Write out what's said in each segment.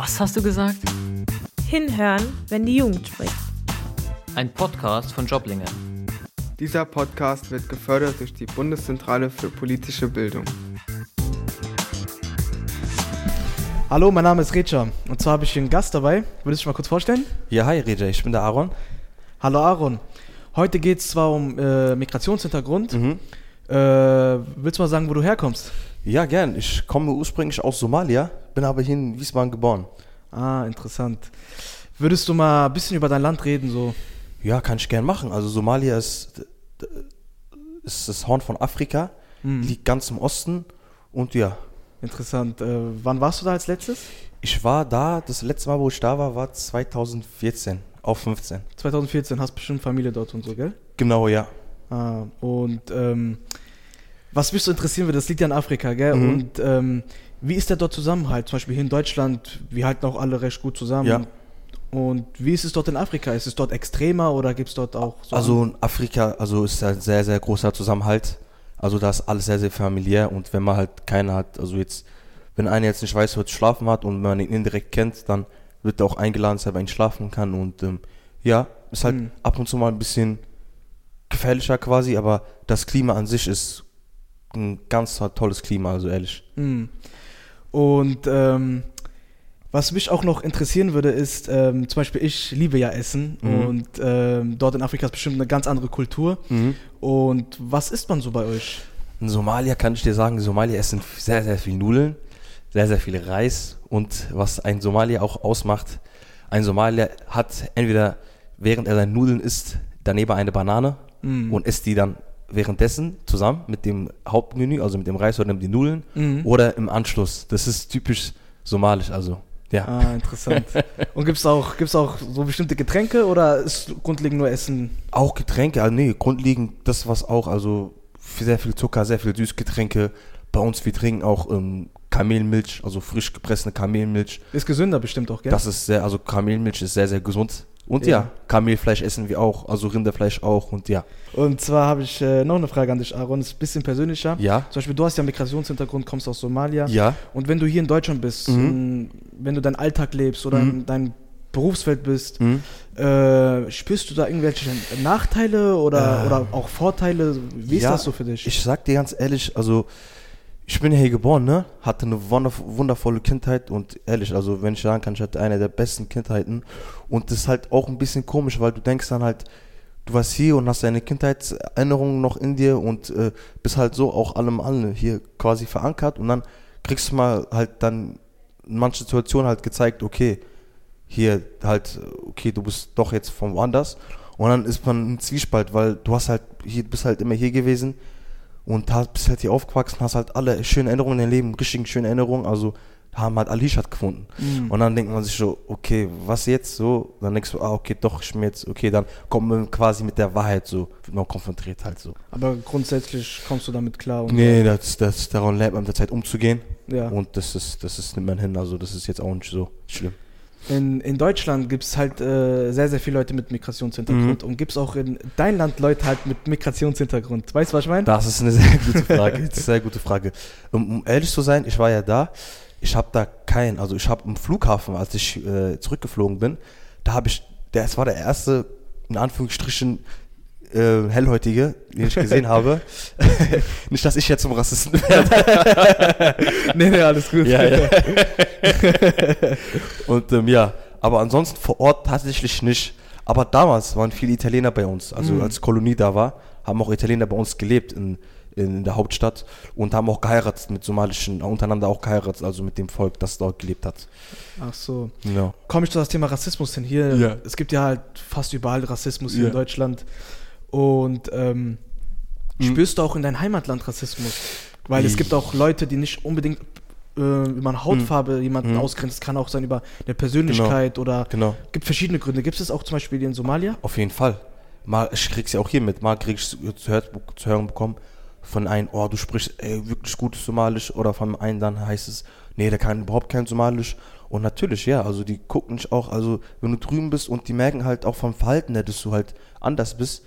Was hast du gesagt? Hinhören, wenn die Jugend spricht. Ein Podcast von Joblinge. Dieser Podcast wird gefördert durch die Bundeszentrale für politische Bildung. Hallo, mein Name ist Recha und zwar habe ich hier einen Gast dabei. Würdest du dich mal kurz vorstellen? Ja, hi Reja, ich bin der Aaron. Hallo Aaron. Heute geht es zwar um äh, Migrationshintergrund. Mhm. Äh, willst du mal sagen, wo du herkommst? Ja, gern. Ich komme ursprünglich aus Somalia, bin aber hier in Wiesbaden geboren. Ah, interessant. Würdest du mal ein bisschen über dein Land reden? So? Ja, kann ich gern machen. Also Somalia ist, ist das Horn von Afrika, Hm, liegt ganz im Osten und ja, Interessant. Äh, wann warst du da als letztes? ich war da, das letzte Mal, wo ich da war, war 2014 auf 15. 2014, hast bestimmt Familie dort und so, gell? Genau, ja. Ah, und ähm, was mich so interessieren würde, das liegt ja in Afrika, gell? Mhm. Und ähm, wie ist der dort Zusammenhalt? Zum Beispiel hier in Deutschland, wir halten auch alle recht gut zusammen. Ja. Und wie ist es dort in Afrika? Ist es dort extremer oder gibt es dort auch so Also in Afrika, also ist ein sehr, sehr großer Zusammenhalt. Also da ist alles sehr, sehr familiär und wenn man halt keinen hat, also jetzt, wenn einer jetzt nicht weiß, wo er schlafen hat und wenn man ihn indirekt kennt, dann wird er auch eingeladen, dass er bei ihm schlafen kann und ähm, ja, ist halt Mhm. ab und zu mal ein bisschen gefährlicher quasi, aber das Klima an sich ist ein ganz tolles Klima, also ehrlich. Hm. Und ähm, was mich auch noch interessieren würde, ist, ähm, zum Beispiel ich liebe ja Essen Mhm. und ähm, dort in Afrika ist bestimmt eine ganz andere Kultur. Und was isst man so bei euch? In Somalia kann ich dir sagen, Somalia essen sehr, sehr viel Nudeln, sehr, sehr viel Reis und was ein Somalier auch ausmacht, ein Somalier hat entweder während er seine Nudeln isst, daneben eine Banane Mm. und isst die dann währenddessen zusammen mit dem Hauptmenü, also mit dem Reis oder mit den Nudeln Mhm. oder im Anschluss. Das ist typisch somalisch, also ja. Ah, interessant. Und gibt es auch, gibt's auch so bestimmte Getränke oder ist grundlegend nur Essen? Auch Getränke, also nee, grundlegend das, was auch, also sehr viel Zucker, sehr viel Süßgetränke. Bei uns, wir trinken auch ähm, Kamelmilch, also frisch gepressene Kamelmilch. Ist gesünder bestimmt auch, gell? Das ist sehr, also Kamelmilch ist sehr, sehr gesund. Und Ja. ja, Kamelfleisch essen wir auch, also Rinderfleisch auch und ja. Und zwar habe ich äh, noch eine Frage an dich, Aaron. Ist ein bisschen persönlicher. Ja. Zum Beispiel, du hast ja Migrationshintergrund, kommst aus Somalia. Ja. Und wenn du hier in Deutschland bist, Mhm. mh, wenn du deinen Alltag lebst oder Mhm. in deinem Berufsfeld bist, Mhm. äh, spürst du da irgendwelche Nachteile oder, Äh. oder auch Vorteile? Wie ist Ja, das so für dich? Ich sag dir ganz ehrlich, also ich bin hier geboren, ne? Hatte eine wunderv- wundervolle Kindheit und ehrlich, also wenn ich sagen kann, ich hatte eine der besten Kindheiten und das ist halt auch ein bisschen komisch, weil du denkst dann halt, du warst hier und hast deine Kindheitserinnerungen noch in dir und äh, bist halt so auch allem alle hier quasi verankert und dann kriegst du mal halt dann in manchen Situationen halt gezeigt, okay, hier halt, okay, du bist doch jetzt von woanders. Und dann ist man im Zwiespalt, weil du hast halt, hier, bist halt immer hier gewesen und hast, bist halt hier aufgewachsen, hast halt alle schöne Erinnerungen in deinem Leben, richtigen schöne Erinnerungen, also haben halt alle hier stattgefunden. Mhm. Und dann denkt man sich so, okay, was jetzt so? Dann denkst du, ah, okay, doch, ich bin jetzt, okay, dann kommt man quasi mit der Wahrheit so, wird man konfrontiert halt so. Aber grundsätzlich kommst du damit klar. Und Nee, das, das, daran lernt man mit der Zeit umzugehen. Ja. Und das ist, das ist, nimmt man hin, also das ist jetzt auch nicht so schlimm. In, in Deutschland gibt es halt äh, sehr, sehr viele Leute mit Migrationshintergrund. Mhm. Und gibt es auch in dein Land Leute halt mit Migrationshintergrund. Weißt du, was ich meine? Das ist eine sehr gute Frage. Das ist eine sehr gute Frage. Um, um ehrlich zu sein, ich war ja da. Ich habe da keinen, also ich habe im Flughafen, als ich äh, zurückgeflogen bin, da habe ich, es war der erste, in Anführungsstrichen, äh, hellhäutige, den ich gesehen habe. Nicht, dass ich jetzt zum Rassisten werde. nee, nee, alles gut. Ja, ja. Und ähm, ja, aber ansonsten vor Ort tatsächlich nicht. Aber damals waren viele Italiener bei uns. Also Mhm. als Kolonie da war, haben auch Italiener bei uns gelebt in, in der Hauptstadt und haben auch geheiratet mit somalischen, untereinander auch geheiratet, also mit dem Volk, das dort gelebt hat. Ach so. Ja. Komme ich zu das Thema Rassismus hin. Hier, Ja. es gibt ja halt fast überall Rassismus hier Ja. in Deutschland. Und ähm, Mhm. spürst du auch in deinem Heimatland Rassismus? Weil es gibt auch Leute, die nicht unbedingt äh, über eine Hautfarbe jemanden Mhm. ausgrenzen. Es kann auch sein über eine Persönlichkeit oder Genau. gibt verschiedene Gründe. Gibt es auch zum Beispiel in Somalia? Auf jeden Fall. Mal, ich krieg's ja auch hier mit. Mal krieg ich zu, zu hören bekommen von einem, oh, du sprichst ey, wirklich gutes Somalisch. Oder von einem dann heißt es, nee, der kann überhaupt kein Somalisch. Und natürlich, ja, also die gucken dich auch, also wenn du drüben bist und die merken halt auch vom Verhalten her, dass du halt anders bist,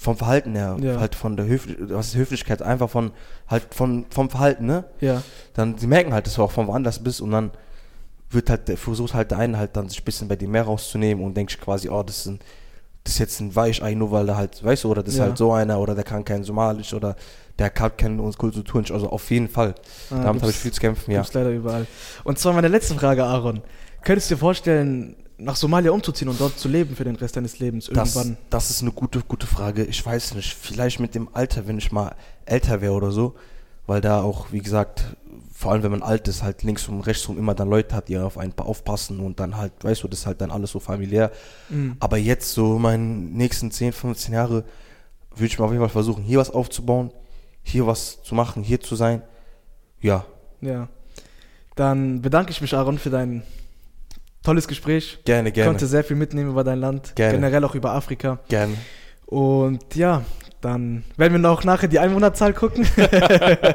vom Verhalten her, Ja. halt von der Höflich was ist Höflichkeit, einfach von, halt von, vom Verhalten, ne? Ja. Dann, sie merken halt, dass du auch von woanders bist und dann wird halt, der versucht halt der eine halt dann sich ein bisschen bei dir mehr rauszunehmen und denkt sich quasi, oh, das ist ein, das ist jetzt ein Weichei, nur weil er halt, weißt du, oder das ist Ja. halt so einer, oder der kann kein Somalisch, oder der kann keine Kultur nicht. Also auf jeden Fall. Ah, Damit habe ich viel zu kämpfen, ja. Leider überall. Und zwar meine letzte Frage, Aaron. Könntest du dir vorstellen, nach Somalia umzuziehen und dort zu leben für den Rest deines Lebens Das, irgendwann? das ist eine gute, gute Frage. Ich weiß nicht. Vielleicht mit dem Alter, wenn ich mal älter wäre oder so. Weil da auch, wie gesagt, vor allem wenn man alt ist, halt links und rechts rum immer dann Leute hat, die auf einen aufpassen und dann halt, weißt du, das ist halt dann alles so familiär. Mhm. Aber jetzt, so in meinen nächsten 10, 15 Jahre, würde ich mal auf jeden Fall versuchen, hier was aufzubauen, hier was zu machen, hier zu sein. Ja, Ja. Dann bedanke ich mich, Aaron, für dein tolles Gespräch. gerne, Ich gerne. konnte sehr viel mitnehmen über dein Land, Gerne. generell auch über Afrika. Gerne. Und ja, dann werden wir noch nachher die Einwohnerzahl gucken.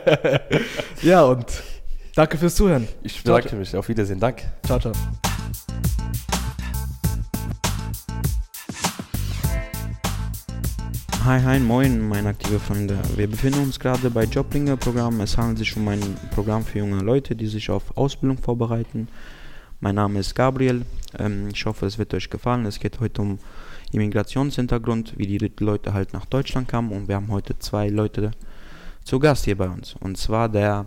ja, und danke fürs Zuhören. Ich Ciao, bedanke mich. Auf Wiedersehen. Danke. Ciao, ciao. Hi, hi, moin, meine aktive Freunde. Wir befinden uns gerade bei Joblinger-Programm. Es handelt sich um ein Programm für junge Leute, die sich auf Ausbildung vorbereiten. Mein Name ist Gabriel. Ähm, ich hoffe, es wird euch gefallen. Es geht heute um Immigrationshintergrund, wie die Leute halt nach Deutschland kamen. Und wir haben heute zwei Leute zu Gast hier bei uns. Und zwar der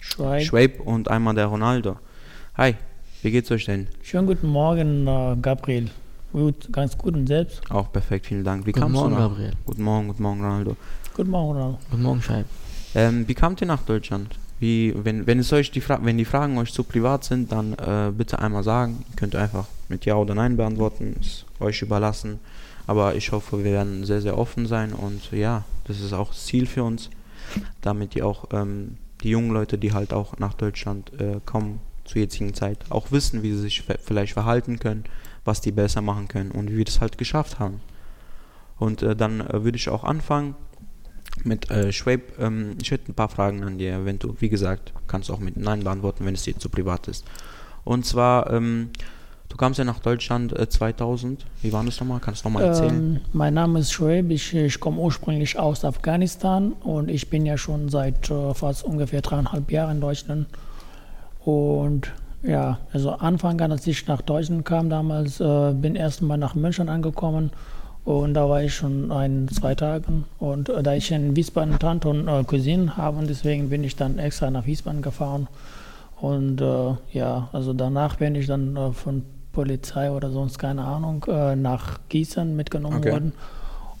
Schweig. Schwabe und einmal der Ronaldo. Hi, wie geht's euch denn? Schönen guten Morgen, äh, Gabriel. Gut, ganz gut und selbst. Auch perfekt, vielen Dank. Wie Guten kamst Morgen, du nach? Gabriel. Guten Morgen, guten Morgen, Ronaldo. Guten Morgen, Ronald. Guten Morgen, Scheib. Ähm, wie kamt ihr nach Deutschland? Wie, wenn, wenn, es euch die Fra wenn die Fragen euch zu privat sind, dann äh, bitte einmal sagen. Ihr könnt einfach mit Ja oder Nein beantworten, ist euch überlassen. Aber ich hoffe, wir werden sehr, sehr offen sein und ja, das ist auch das Ziel für uns, damit die auch ähm, die jungen Leute, die halt auch nach Deutschland äh, kommen zur jetzigen Zeit, auch wissen, wie sie sich vielleicht verhalten können, was die besser machen können und wie wir das halt geschafft haben. Und äh, dann äh, würde ich auch anfangen mit äh, Schwab. Ähm, ich hätte ein paar Fragen an dir, wenn du, wie gesagt, kannst auch mit Nein beantworten, wenn es dir zu privat ist. Und zwar, ähm, du kamst ja nach Deutschland äh, 2000. Wie war das nochmal? Kannst du nochmal erzählen? Ähm, mein Name ist Shoaib, ich, ich komme ursprünglich aus Afghanistan und ich bin ja schon seit äh, fast ungefähr dreieinhalb Jahren in Deutschland. Und ja, also Anfang an, als ich nach Deutschland kam damals, äh, bin erst mal nach München angekommen und da war ich schon ein, zwei Tage. Und äh, da ich in Wiesbaden Tante und äh, Cousinen habe, deswegen bin ich dann extra nach Wiesbaden gefahren. Und äh, ja, also danach bin ich dann äh, von Polizei oder sonst keine Ahnung äh, nach Gießen mitgenommen Okay. worden.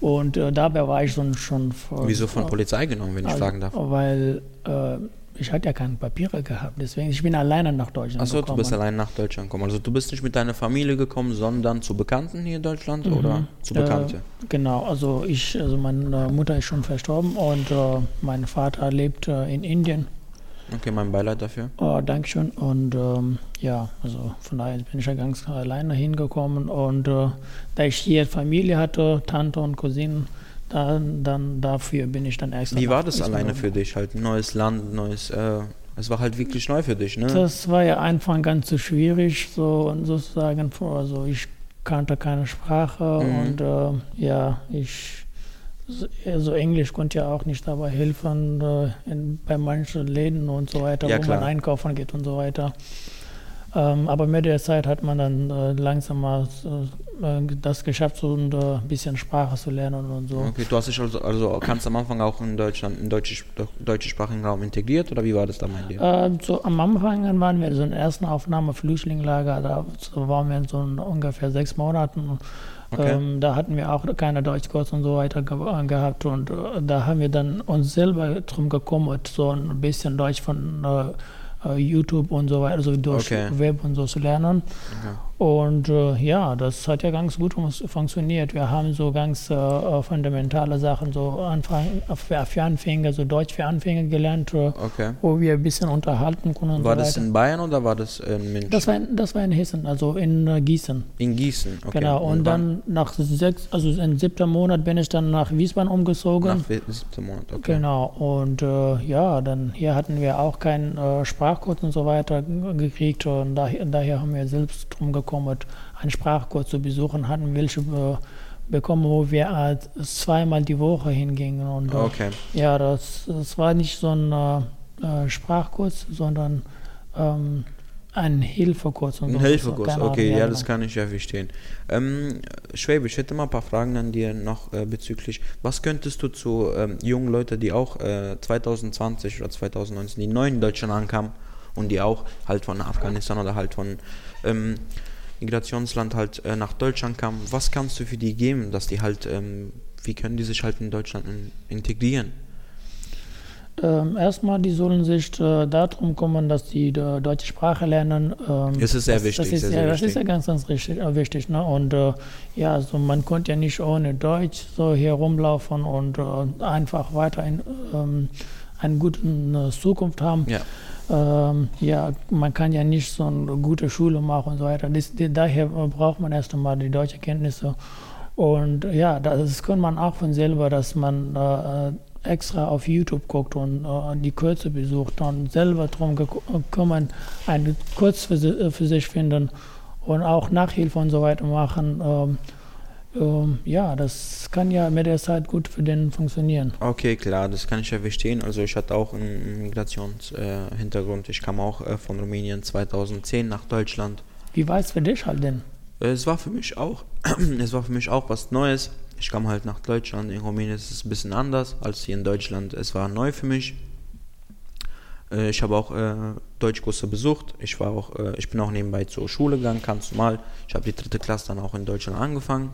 Und äh, dabei war ich schon schon. vor- Wieso von Polizei genommen, wenn ich also, fragen darf? Weil äh, ich hatte ja keine Papiere gehabt, deswegen ich bin alleine nach Deutschland Achso, du gekommen. bist allein nach Deutschland gekommen. Also du bist nicht mit deiner Familie gekommen, sondern zu Bekannten hier in Deutschland oder zu Bekannte? Äh, genau, also ich, also meine Mutter ist schon verstorben und äh, mein Vater lebt äh, in Indien. Okay, mein Beileid dafür. Oh, Dankeschön. Und ähm, ja, also von daher bin ich ja ganz alleine hingekommen. Und äh, da ich hier Familie hatte, Tante und Cousinen, dann, dann dafür bin ich dann extra. Wie war das alleine für dich? Halt neues Land, neues, äh, es war halt wirklich neu für dich, ne? Das war ja Anfang ganz so schwierig, so sozusagen. Also ich kannte keine Sprache Mhm. und äh, ja, ich also Englisch konnte ja auch nicht dabei helfen äh, in, bei manchen Läden und so weiter, Ja, wo klar. man einkaufen geht und so weiter. Ähm, aber mit der Zeit hat man dann äh, langsam mal äh, das geschafft, so ein äh, bisschen Sprache zu lernen und so. Okay, du hast dich also, also kannst am Anfang auch in Deutschland, im deutsch, deutschsprachigen Raum integriert oder wie war das da bei dir? Äh, so am Anfang waren wir so in der ersten Aufnahme Flüchtlingslager, da so waren wir in so in ungefähr sechs Monaten. Okay. Ähm, da hatten wir auch keine Deutschkurs und so weiter ge äh, gehabt und äh, da haben wir dann uns selber drum gekümmert, so ein bisschen Deutsch von äh, äh, YouTube und so weiter, also durch Okay. Web und so zu lernen. Okay. Und äh, ja, das hat ja ganz gut fun- funktioniert. Wir haben so ganz äh, äh, fundamentale Sachen, so Anfang, für, Anfänger, so Deutsch für Anfänger gelernt, äh, Okay. wo wir ein bisschen unterhalten und War so das in Bayern oder war das in München? Das war, in- das war in Hessen, also in äh, Gießen. in Gießen, okay. Genau. Und wann- dann nach sechs, also im siebten Monat bin ich dann nach Wiesbaden umgezogen. Nach siebten Monat, okay. Genau. Und äh, ja, dann hier hatten wir auch keinen Sprachkurs und so weiter gekriegt. Und daher, daher haben wir selbst drum gekümmert, einen Sprachkurs zu besuchen, hatten welche äh, bekommen, wo wir zweimal die Woche hingingen. Und äh, Okay. ja, das, das war nicht so ein äh, äh, Sprachkurs, sondern ähm, ein Hilfekurs Ein so. Hilfekurs, okay, ja, genau. das kann ich ja verstehen. Ähm, Schwäbe, ich hätte mal ein paar Fragen an dir noch äh, bezüglich, was könntest du zu ähm, jungen Leuten, die auch äh, 2020 oder 2019, die neu in Deutschland ankamen und die auch halt von Afghanistan oder halt von ähm, Migrationsland halt äh, nach Deutschland kamen, was kannst du für die geben, dass die halt, ähm, wie können die sich halt in Deutschland in, integrieren? Ähm, erstmal, die sollen sich äh, darum kümmern, dass die äh, deutsche Sprache lernen. Ähm, Das ist sehr das, wichtig, Das ist, sehr, ja, sehr das ist ja ganz, ganz richtig, äh, wichtig. Ne? Und äh, ja, also man konnte ja nicht ohne Deutsch so hier rumlaufen und äh, einfach weiterhin ähm, eine gute äh, Zukunft haben. Ja. Ähm, ja, man kann ja nicht so eine gute Schule machen und so weiter. Das, daher braucht man erst einmal die deutsche Kenntnisse. Und ja, das kann man auch von selber, dass man äh, extra auf YouTube guckt und äh, die Kurse besucht und selber darum kümmern, einen Kurs für, äh, für sich finden und auch Nachhilfe und so weiter machen. Ähm, ja, das kann ja mit der Zeit gut für den funktionieren. Okay, klar, das kann ich ja verstehen. Also ich hatte auch einen Migrationshintergrund. Hintergrund. ich kam auch äh, von Rumänien 2010 nach Deutschland. Wie war es für dich halt denn? Äh, Es war für mich auch, es war für mich auch was Neues. Ich kam halt nach Deutschland. In Rumänien ist es ein bisschen anders als hier in Deutschland. Es war neu für mich. Äh, Ich habe auch äh, Deutschkurse besucht. Ich war auch, äh, ich bin auch nebenbei zur Schule gegangen, ganz normal. Ich habe die dritte Klasse dann auch in Deutschland angefangen.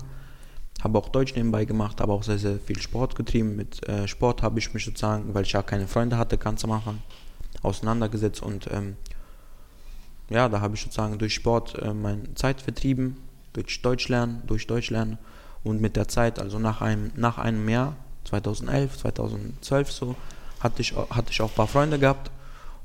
Habe auch Deutsch nebenbei gemacht, habe auch sehr, sehr viel Sport getrieben. Mit äh, Sport habe ich mich sozusagen, weil ich ja keine Freunde hatte, ganz am Anfang, auseinandergesetzt und ähm, ja, da habe ich sozusagen durch Sport äh, meine Zeit vertrieben, durch Deutsch lernen, durch Deutsch lernen und mit der Zeit, also nach einem, nach einem Jahr, 2011, 2012 so, hatte ich, hatte ich auch ein paar Freunde gehabt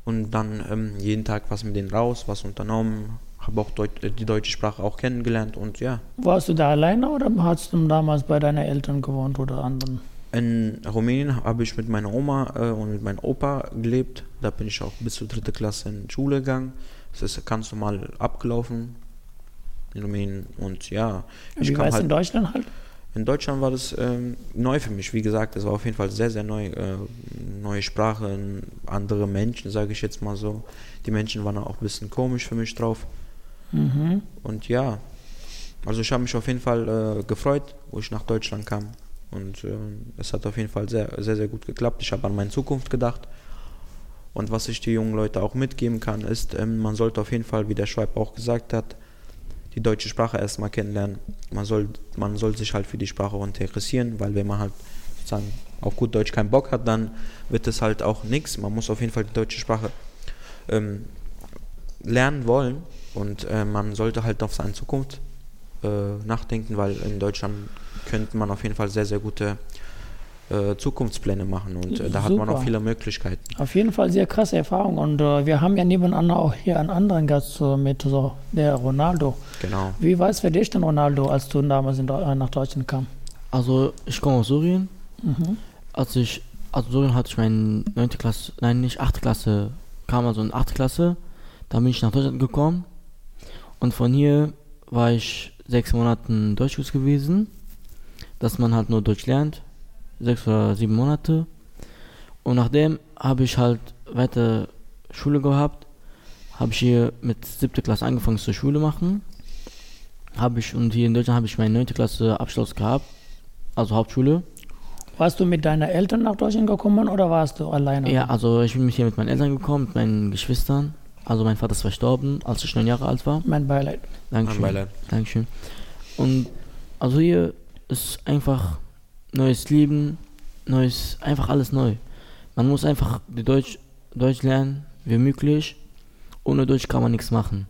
und dann ähm, jeden Tag was mit denen raus, was unternommen, habe auch Deut äh, die deutsche Sprache auch kennengelernt und ja, Warst du da alleine oder hast du damals bei deinen Eltern gewohnt oder anderen? In Rumänien habe ich mit meiner Oma äh, und mit meinem Opa gelebt. Da bin ich auch bis zur dritten Klasse in die Schule gegangen. Das ist ganz normal abgelaufen in Rumänien. Und ja, ich Wie war es halt in Deutschland halt? in Deutschland war das ähm, neu für mich. Wie gesagt, es war auf jeden Fall sehr, sehr neu. Äh, neue Sprache, andere Menschen, sage ich jetzt mal so. Die Menschen waren auch ein bisschen komisch für mich drauf. Mhm. Und ja, also ich habe mich auf jeden Fall äh, gefreut, wo ich nach Deutschland kam. Und ähm, es hat auf jeden Fall sehr, sehr, sehr gut geklappt. Ich habe an meine Zukunft gedacht. Und was ich die jungen Leute auch mitgeben kann, ist, ähm, man sollte auf jeden Fall, wie der Schweib auch gesagt hat, die deutsche Sprache erstmal kennenlernen. Man soll, man soll sich halt für die Sprache interessieren, weil wenn man halt sozusagen auf gut Deutsch keinen Bock hat, dann wird es halt auch nichts. Man muss auf jeden Fall die deutsche Sprache ähm, lernen wollen und äh, man sollte halt auf seine Zukunft äh, nachdenken, weil in Deutschland könnte man auf jeden Fall sehr, sehr gute äh, Zukunftspläne machen und äh, da hat man auch Super. viele Möglichkeiten. Auf jeden Fall sehr krasse Erfahrung und äh, wir haben ja nebenan auch hier einen anderen Gast äh, mit so der Ronaldo. Genau. Wie war es für dich denn Ronaldo, als du damals in, äh, nach Deutschland kam? Also ich komme aus Syrien. Mhm. Als ich, also Syrien hatte ich meine 9. Klasse, nein nicht 8. Klasse, kam also in 8. Klasse. Dann bin ich nach Deutschland gekommen. Und von hier war ich sechs Monate in Deutschkurs gewesen. Dass man halt nur Deutsch lernt. Sechs oder sieben Monate. Und nachdem habe ich halt weiter Schule gehabt. Habe ich hier mit siebte Klasse angefangen zur Schule machen. Habe ich, und hier in Deutschland habe ich meine 9. Klasse Abschluss gehabt. Also Hauptschule. Warst du mit deinen Eltern nach Deutschland gekommen oder warst du alleine? Ja, also ich bin hier mit meinen Eltern gekommen, mit meinen Geschwistern. Also mein Vater ist verstorben, als ich neun Jahre alt war. Mein Beileid. Dankeschön. Mein Beileid. Dankeschön. Und also hier ist einfach neues Leben, neues, einfach alles neu. Man muss einfach die Deutsch, Deutsch lernen, wie möglich. Ohne Deutsch kann man nichts machen.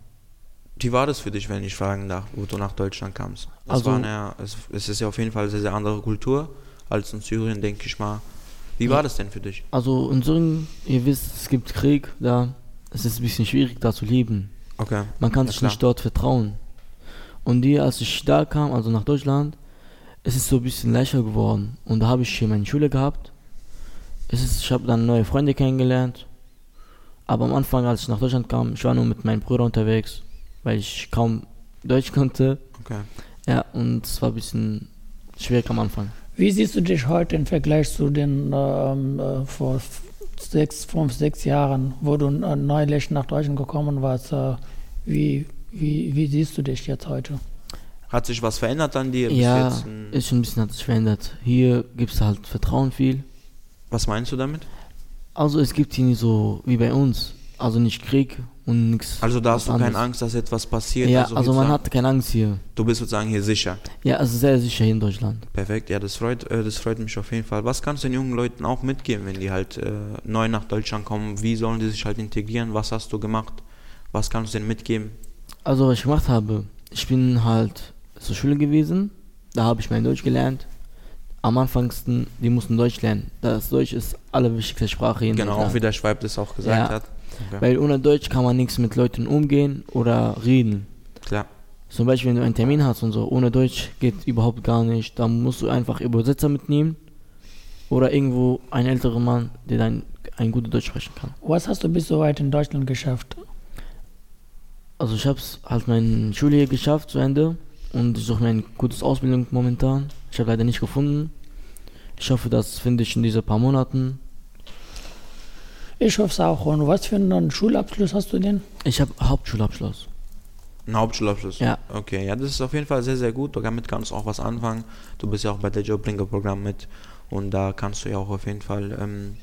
Wie war das für dich, wenn ich fragen darf, wo du nach Deutschland kamst? Es, Also- war eine, es, es ist ja auf jeden Fall eine sehr, sehr andere Kultur als in Syrien, denke ich mal. Wie war das denn für dich? Also in Syrien, ihr wisst, es gibt Krieg, da es ist ein bisschen schwierig da zu leben. Okay. Man kann Ja, sich klar. nicht dort vertrauen. Und hier, als ich da kam, also nach Deutschland, es ist so ein bisschen leichter geworden. Und da habe ich hier meine Schule gehabt. Es ist, ich habe dann neue Freunde kennengelernt. Aber am Anfang, als ich nach Deutschland kam, ich war nur mit meinem Bruder unterwegs, weil ich kaum Deutsch konnte. Okay. Ja, und es war ein bisschen schwierig am Anfang. Wie siehst du dich heute im Vergleich zu den ähm, äh, vor sechs, fünf, sechs Jahren, wo du äh, neulich nach Deutschland gekommen warst? Äh, Wie, wie, wie siehst du dich jetzt heute? Hat sich was verändert an dir? Ja, jetzt ein- ist schon ein bisschen hat sich verändert. Hier gibt es halt Vertrauen viel. was meinst du damit? Also es gibt hier nicht so wie bei uns. Also nicht Krieg und nichts. Also da hast du keine. Angst, dass etwas passiert? Ja, also, man sozusagen- hat keine Angst hier. Du bist sozusagen hier sicher. Ja, also sehr sicher hier in Deutschland. Perfekt, ja, das freut, äh, das freut mich auf jeden Fall. Was kannst du den jungen Leuten auch mitgeben, wenn die halt äh, neu nach Deutschland kommen? Wie sollen die sich halt integrieren? Was hast du gemacht? Was kannst du denen mitgeben? Also was ich gemacht habe, ich bin halt zur Schule gewesen. Da habe ich mein Deutsch gelernt. Am Anfangsten, die mussten Deutsch lernen. Das Deutsch ist allerwichtigste Sprache hier in Genau, auch wie der Schweib das auch gesagt Ja. hat. Okay. Weil ohne Deutsch kann man nichts mit Leuten umgehen oder reden. Klar. Zum Beispiel, wenn du einen Termin hast und so, ohne Deutsch geht überhaupt gar nicht. Dann musst du einfach Übersetzer mitnehmen oder irgendwo einen älteren Mann, der dann ein gutes Deutsch sprechen kann. Was hast du bis so weit in Deutschland geschafft? Also ich habe es halt meine Schule hier geschafft zu Ende und ich suche mir eine gute Ausbildung momentan. Ich habe leider nicht gefunden. Ich hoffe, das finde ich in diesen paar Monaten. Ich hoffe es auch. Und was für einen Schulabschluss hast du denn? Ich habe Hauptschulabschluss. Ein Hauptschulabschluss? Ja. Okay, ja, das ist auf jeden Fall sehr, sehr gut. Damit kannst du auch was anfangen. Du bist ja auch bei der Joblinker-Programm mit und da kannst du ja auch auf jeden Fall ähm,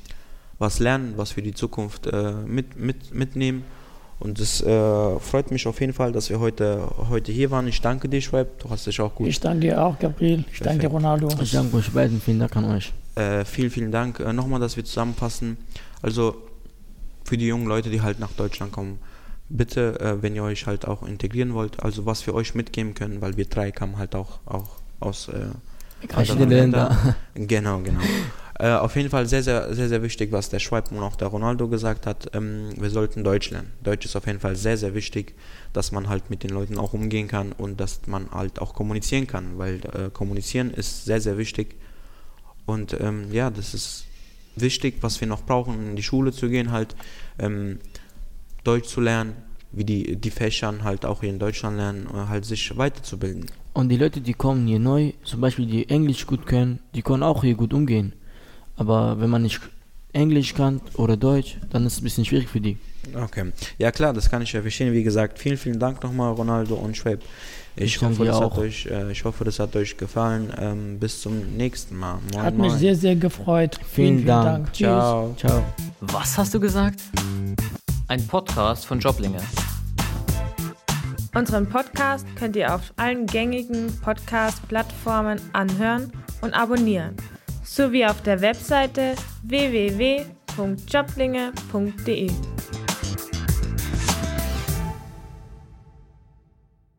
was lernen, was für die Zukunft äh, mit, mit, mitnehmen. Und es äh, freut mich auf jeden Fall, dass wir heute, heute hier waren. Ich danke dir, Schweib. Du hast dich auch gut Ich danke dir auch, Gabriel. Ich danke dir, Perfekt. Ronaldo. Ich danke euch beiden. Vielen Dank an euch. Äh, vielen, vielen Dank. Äh, Nochmal, dass wir zusammenfassen. Also für die jungen Leute, die halt nach Deutschland kommen, bitte, äh, wenn ihr euch halt auch integrieren wollt, also was wir euch mitgeben können, weil wir drei kamen halt auch, auch aus äh, Verschiedene anderen Länder. Ländern. Genau, genau. äh, auf jeden Fall sehr, sehr, sehr, sehr wichtig, was der Schweib und auch der Ronaldo gesagt hat. Ähm, wir sollten Deutsch lernen. Deutsch ist auf jeden Fall sehr, sehr wichtig, dass man halt mit den Leuten auch umgehen kann und dass man halt auch kommunizieren kann, weil äh, kommunizieren ist sehr, sehr wichtig. Und ähm, ja, das ist wichtig, was wir noch brauchen, in die Schule zu gehen, halt ähm, Deutsch zu lernen, wie die, die Fächern halt auch hier in Deutschland lernen, halt sich weiterzubilden. Und die Leute, die kommen hier neu, zum Beispiel die Englisch gut können, die können auch hier gut umgehen. Aber wenn man nicht Englisch kann oder Deutsch, dann ist es ein bisschen schwierig für die. Okay. Ja klar, das kann ich ja verstehen. Wie gesagt, vielen, vielen Dank nochmal, Ronaldo und Schwab. Ich, Ich hoffe, das hat auch. euch, äh, ich hoffe, das hat euch gefallen. Ähm, bis zum nächsten Mal. Moin, Hat mich moin. sehr, sehr gefreut. Vielen Dank. Tschüss. Ciao. Ciao. Was hast du gesagt? Ein Podcast von Joblinge. Unseren Podcast könnt ihr auf allen gängigen Podcast-Plattformen anhören und abonnieren, sowie auf der Webseite www.joblinge.de.